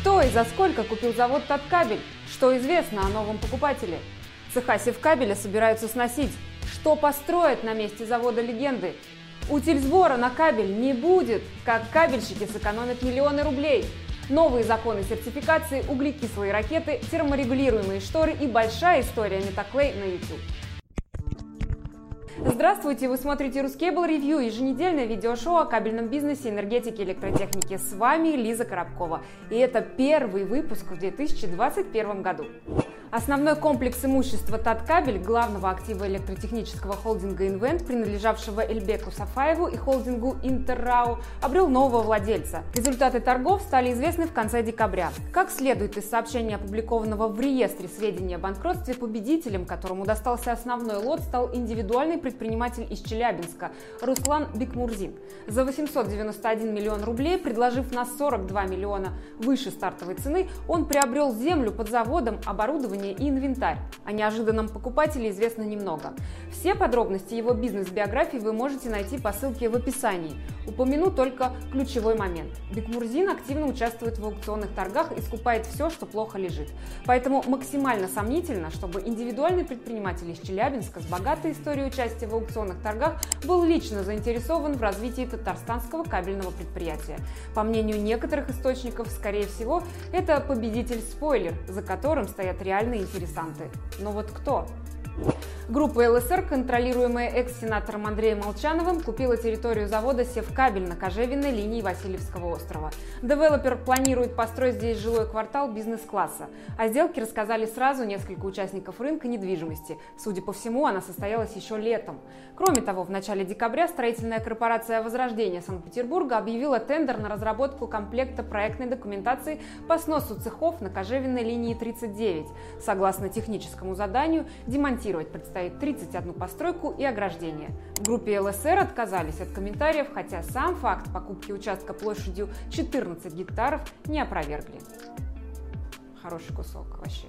Кто и за сколько купил завод Таткабель? Что известно о новом покупателе? Цеха Севкабеля собираются сносить. Что построят на месте завода легенды? Утиль сбора на кабель не будет. Как кабельщики сэкономят миллионы рублей. Новые законы сертификации, углекислые ракеты, терморегулируемые шторы и большая история Метаклей на YouTube. Здравствуйте, вы смотрите Рускейбл Ревью, еженедельное видеошоу о кабельном бизнесе, энергетике, электротехнике. С вами Лиза Коробкова. И это первый выпуск в 2021 году. Основной комплекс имущества Таткабель, главного актива электротехнического холдинга «Инвент», принадлежавшего Эльбеку Сафаеву и холдингу «Интеррау», обрел нового владельца. Результаты торгов стали известны в конце декабря. Как следует из сообщения, опубликованного в реестре сведений о банкротстве, победителем, которому достался основной лот, стал индивидуальный предприниматель из Челябинска Руслан Бекмурзин. За 891 миллион рублей, предложив на 42 миллиона выше стартовой цены, он приобрел землю под заводом, оборудование оборудование и инвентарь. О неожиданном покупателе известно немного. Все подробности его бизнес-биографии вы можете найти по ссылке в описании. Упомяну только ключевой момент. Бекмурзин активно участвует в аукционных торгах и скупает все, что плохо лежит. Поэтому максимально сомнительно, чтобы индивидуальный предприниматель из Челябинска с богатой историей участия в аукционных торгах был лично заинтересован в развитии татарстанского кабельного предприятия. По мнению некоторых источников, скорее всего, это победитель-спойлер, за которым стоят реальные реальные интересанты. Но вот кто? Группа ЛСР, контролируемая экс-сенатором Андреем Молчановым, купила территорию завода «Севкабель» на кожевенной линии Васильевского острова. Девелопер планирует построить здесь жилой квартал бизнес-класса. О сделке рассказали сразу несколько участников рынка недвижимости. Судя по всему, она состоялась еще летом. Кроме того, в начале декабря строительная корпорация «Возрождение» Санкт-Петербурга объявила тендер на разработку комплекта проектной документации по сносу цехов на кожевенной линии 39. Согласно техническому заданию, демонтировать предстоит стоит 31 постройку и ограждение. В группе ЛСР отказались от комментариев, хотя сам факт покупки участка площадью 14 гектаров не опровергли. Хороший кусок вообще.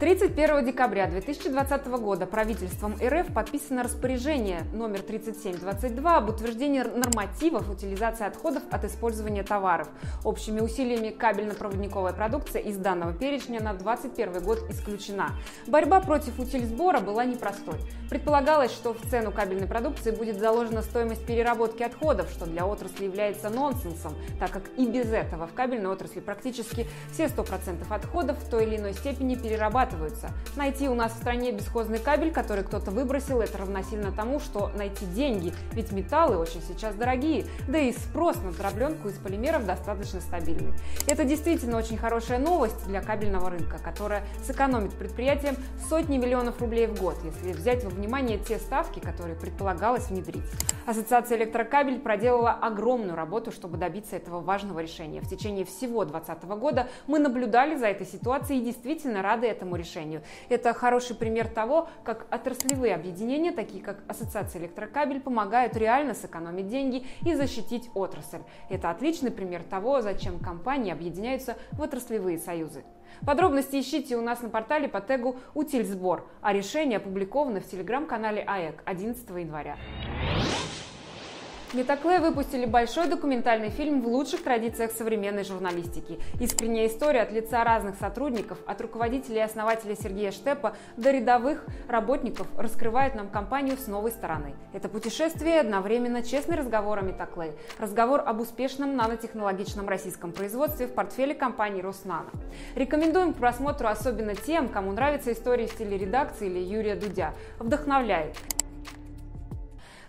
31 декабря 2020 года правительством РФ подписано распоряжение номер 3722 об утверждении нормативов утилизации отходов от использования товаров. Общими усилиями кабельно-проводниковая продукция из данного перечня на 2021 год исключена. Борьба против утильсбора была непростой. Предполагалось, что в цену кабельной продукции будет заложена стоимость переработки отходов, что для отрасли является нонсенсом, так как и без этого в кабельной отрасли практически все 100% отходов в той или иной степени перерабатываются. Найти у нас в стране бесхозный кабель, который кто-то выбросил, это равносильно тому, что найти деньги, ведь металлы очень сейчас дорогие, да и спрос на дробленку из полимеров достаточно стабильный. Это действительно очень хорошая новость для кабельного рынка, которая сэкономит предприятиям сотни миллионов рублей в год, если взять во внимание те ставки, которые предполагалось внедрить. Ассоциация электрокабель проделала огромную работу, чтобы добиться этого важного решения. В течение всего 2020 года мы наблюдали за этой ситуацией и действительно рады рады этому решению. Это хороший пример того, как отраслевые объединения, такие как Ассоциация электрокабель, помогают реально сэкономить деньги и защитить отрасль. Это отличный пример того, зачем компании объединяются в отраслевые союзы. Подробности ищите у нас на портале по тегу «Утильсбор», а решение опубликовано в телеграм-канале АЭК 11 января. Метакле выпустили большой документальный фильм в лучших традициях современной журналистики. Искренняя история от лица разных сотрудников, от руководителей и основателя Сергея Штепа до рядовых работников раскрывает нам компанию с новой стороны. Это путешествие одновременно честный разговор о Метакле, разговор об успешном нанотехнологичном российском производстве в портфеле компании Роснано. Рекомендуем к просмотру особенно тем, кому нравится история в стиле редакции или Юрия Дудя. Вдохновляет.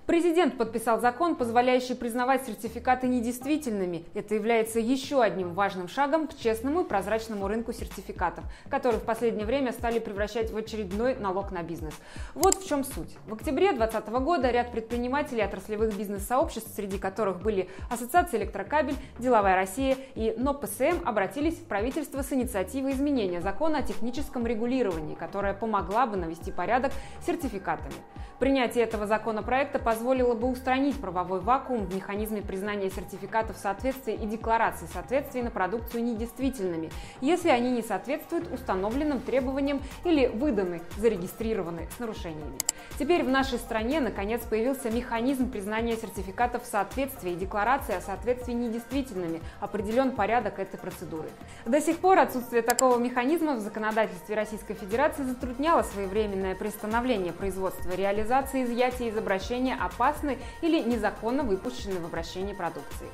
Президент подписал закон, позволяющий признавать сертификаты недействительными. Это является еще одним важным шагом к честному и прозрачному рынку сертификатов, который в последнее время стали превращать в очередной налог на бизнес. Вот в чем суть. В октябре 2020 года ряд предпринимателей отраслевых бизнес-сообществ, среди которых были Ассоциация электрокабель, Деловая Россия и НОПСМ, обратились в правительство с инициативой изменения закона о техническом регулировании, которая помогла бы навести порядок с сертификатами. Принятие этого законопроекта позволит позволило бы устранить правовой вакуум в механизме признания сертификатов соответствия и декларации соответствия на продукцию недействительными, если они не соответствуют установленным требованиям или выданы, зарегистрированы с нарушениями. Теперь в нашей стране наконец появился механизм признания сертификатов соответствия и декларации о соответствии недействительными, определен порядок этой процедуры. До сих пор отсутствие такого механизма в законодательстве Российской Федерации затрудняло своевременное приостановление производства, реализации, изъятия из обращения опасной или незаконно выпущенной в обращение продукции.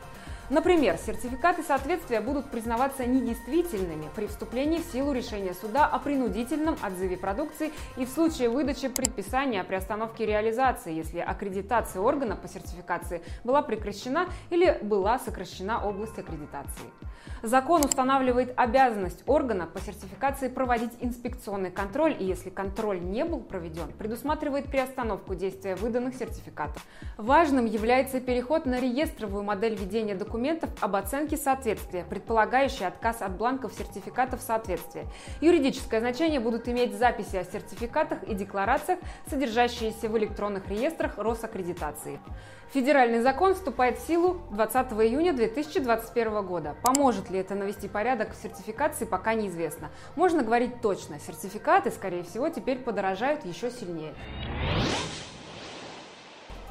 Например, сертификаты соответствия будут признаваться недействительными при вступлении в силу решения суда о принудительном отзыве продукции и в случае выдачи предписания о приостановке реализации, если аккредитация органа по сертификации была прекращена или была сокращена область аккредитации. Закон устанавливает обязанность органа по сертификации проводить инспекционный контроль, и если контроль не был проведен, предусматривает приостановку действия выданных сертификатов. Важным является переход на реестровую модель ведения документов об оценке соответствия, предполагающий отказ от бланков сертификатов соответствия. Юридическое значение будут иметь записи о сертификатах и декларациях, содержащиеся в электронных реестрах Росаккредитации. Федеральный закон вступает в силу 20 июня 2021 года. Поможет ли это навести порядок в сертификации, пока неизвестно. Можно говорить точно, сертификаты, скорее всего, теперь подорожают еще сильнее.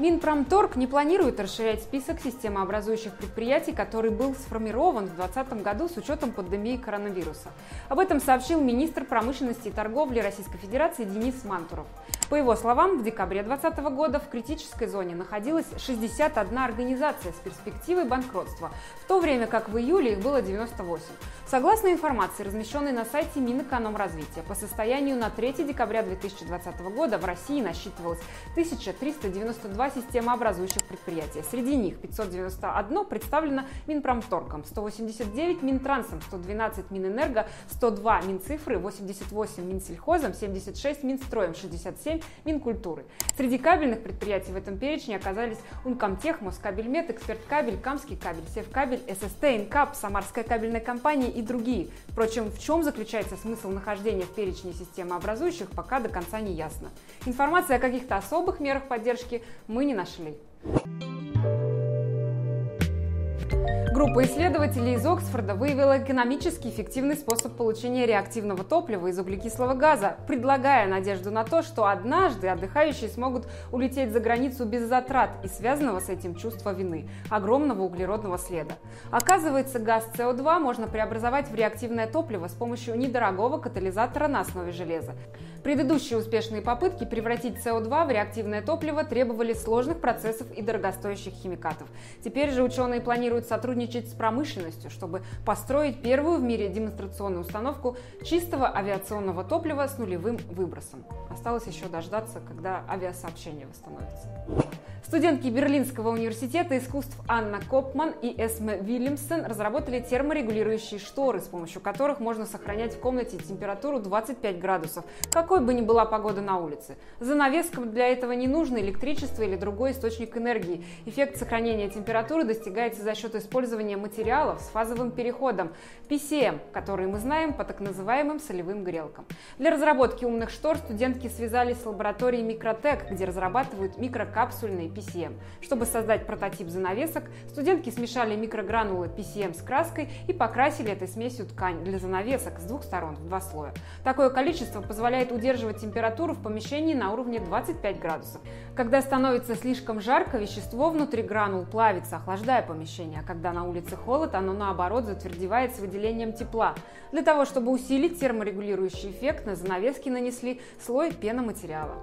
Минпромторг не планирует расширять список системообразующих предприятий, который был сформирован в 2020 году с учетом пандемии коронавируса. Об этом сообщил министр промышленности и торговли Российской Федерации Денис Мантуров. По его словам, в декабре 2020 года в критической зоне находилась 61 организация с перспективой банкротства, в то время как в июле их было 98. Согласно информации, размещенной на сайте Минэкономразвития, по состоянию на 3 декабря 2020 года в России насчитывалось 1392 системообразующих предприятия. Среди них 591 представлено Минпромторгом, 189 Минтрансом, 112 Минэнерго, 102 Минцифры, 88 Минсельхозом, 76 Минстроем, 67 Минкультуры. Среди кабельных предприятий в этом перечне оказались Ункомтех, Москабельмет, Эксперткабель, Камский кабель, Севкабель, ССТ, Инкап, Самарская кабельная компания и другие. Впрочем, в чем заключается смысл нахождения в перечне системообразующих, пока до конца не ясно. Информации о каких-то особых мерах поддержки мы не нашли. Группа исследователей из Оксфорда выявила экономически эффективный способ получения реактивного топлива из углекислого газа, предлагая надежду на то, что однажды отдыхающие смогут улететь за границу без затрат и связанного с этим чувства вины, огромного углеродного следа. Оказывается, газ СО2 можно преобразовать в реактивное топливо с помощью недорогого катализатора на основе железа. Предыдущие успешные попытки превратить СО2 в реактивное топливо требовали сложных процессов и дорогостоящих химикатов. Теперь же ученые планируют сотрудничать с промышленностью, чтобы построить первую в мире демонстрационную установку чистого авиационного топлива с нулевым выбросом. Осталось еще дождаться, когда авиасообщение восстановится. Студентки Берлинского университета искусств Анна Копман и Эсме Вильямсон разработали терморегулирующие шторы, с помощью которых можно сохранять в комнате температуру 25 градусов, какой бы ни была погода на улице. Занавескам для этого не нужно электричество или другой источник энергии. Эффект сохранения температуры достигается за счет использования материалов с фазовым переходом PCM, которые мы знаем по так называемым солевым грелкам. Для разработки умных штор студентки связались с лабораторией Микротек, где разрабатывают микрокапсульные PCM. Чтобы создать прототип занавесок, студентки смешали микрогранулы PCM с краской и покрасили этой смесью ткань для занавесок с двух сторон в два слоя. Такое количество позволяет удерживать температуру в помещении на уровне 25 градусов. Когда становится слишком жарко, вещество внутри гранул плавится, охлаждая помещение, а когда на улице холод, оно наоборот затвердевает с выделением тепла. Для того, чтобы усилить терморегулирующий эффект, на занавески нанесли слой пеноматериала.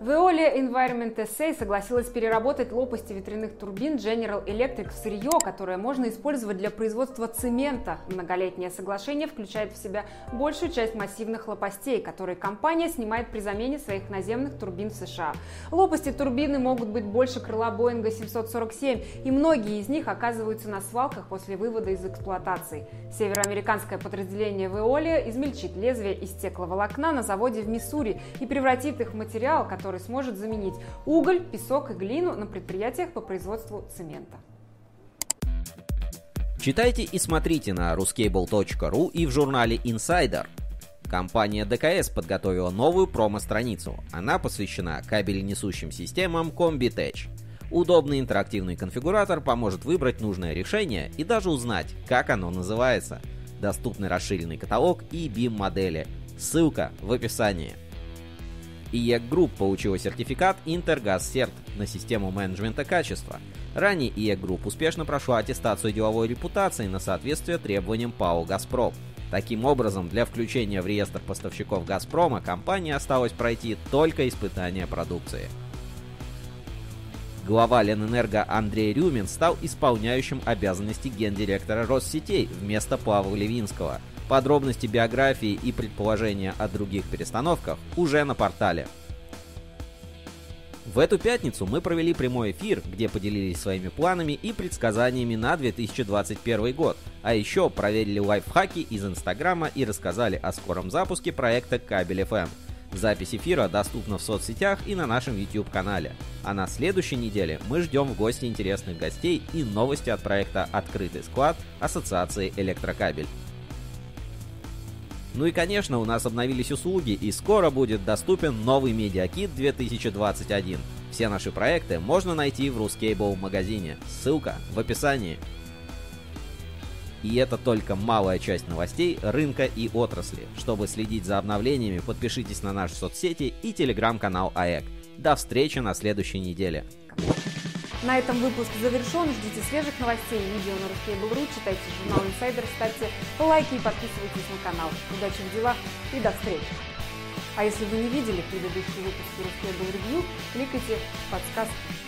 Veolia Environment SA согласилась переработать лопасти ветряных турбин General Electric в сырье, которое можно использовать для производства цемента. Многолетнее соглашение включает в себя большую часть массивных лопастей, которые компания снимает при замене своих наземных турбин в США. Лопасти турбины могут быть больше крыла Боинга 747, и многие из них оказываются на свалках после вывода из эксплуатации. Североамериканское подразделение Veolia измельчит лезвие из стекловолокна на заводе в Миссури и превратит их в материал, который который сможет заменить уголь, песок и глину на предприятиях по производству цемента. Читайте и смотрите на ruscable.ru и в журнале Insider. Компания ДКС подготовила новую промо-страницу. Она посвящена кабеленесущим системам Combitech. Удобный интерактивный конфигуратор поможет выбрать нужное решение и даже узнать, как оно называется. Доступный расширенный каталог и BIM-модели. Ссылка в описании. IEC Group получила сертификат Intergas на систему менеджмента качества. Ранее IEC Group успешно прошла аттестацию деловой репутации на соответствие требованиям ПАО «Газпром». Таким образом, для включения в реестр поставщиков «Газпрома» компании осталось пройти только испытание продукции. Глава Ленэнерго Андрей Рюмин стал исполняющим обязанности гендиректора Россетей вместо Павла Левинского. Подробности биографии и предположения о других перестановках уже на портале. В эту пятницу мы провели прямой эфир, где поделились своими планами и предсказаниями на 2021 год. А еще проверили лайфхаки из Инстаграма и рассказали о скором запуске проекта Кабель FM. Запись эфира доступна в соцсетях и на нашем YouTube-канале. А на следующей неделе мы ждем в гости интересных гостей и новости от проекта «Открытый склад» Ассоциации «Электрокабель». Ну и конечно у нас обновились услуги и скоро будет доступен новый Медиакит 2021. Все наши проекты можно найти в Ruscable магазине. Ссылка в описании. И это только малая часть новостей рынка и отрасли. Чтобы следить за обновлениями, подпишитесь на наши соцсети и телеграм-канал АЭК. До встречи на следующей неделе. На этом выпуск завершен. Ждите свежих новостей и видео на Ruskable.ru, читайте журнал Insider, ставьте лайки и подписывайтесь на канал. Удачи в делах и до встречи! А если вы не видели предыдущий выпуск Ruskable Review, кликайте в подсказки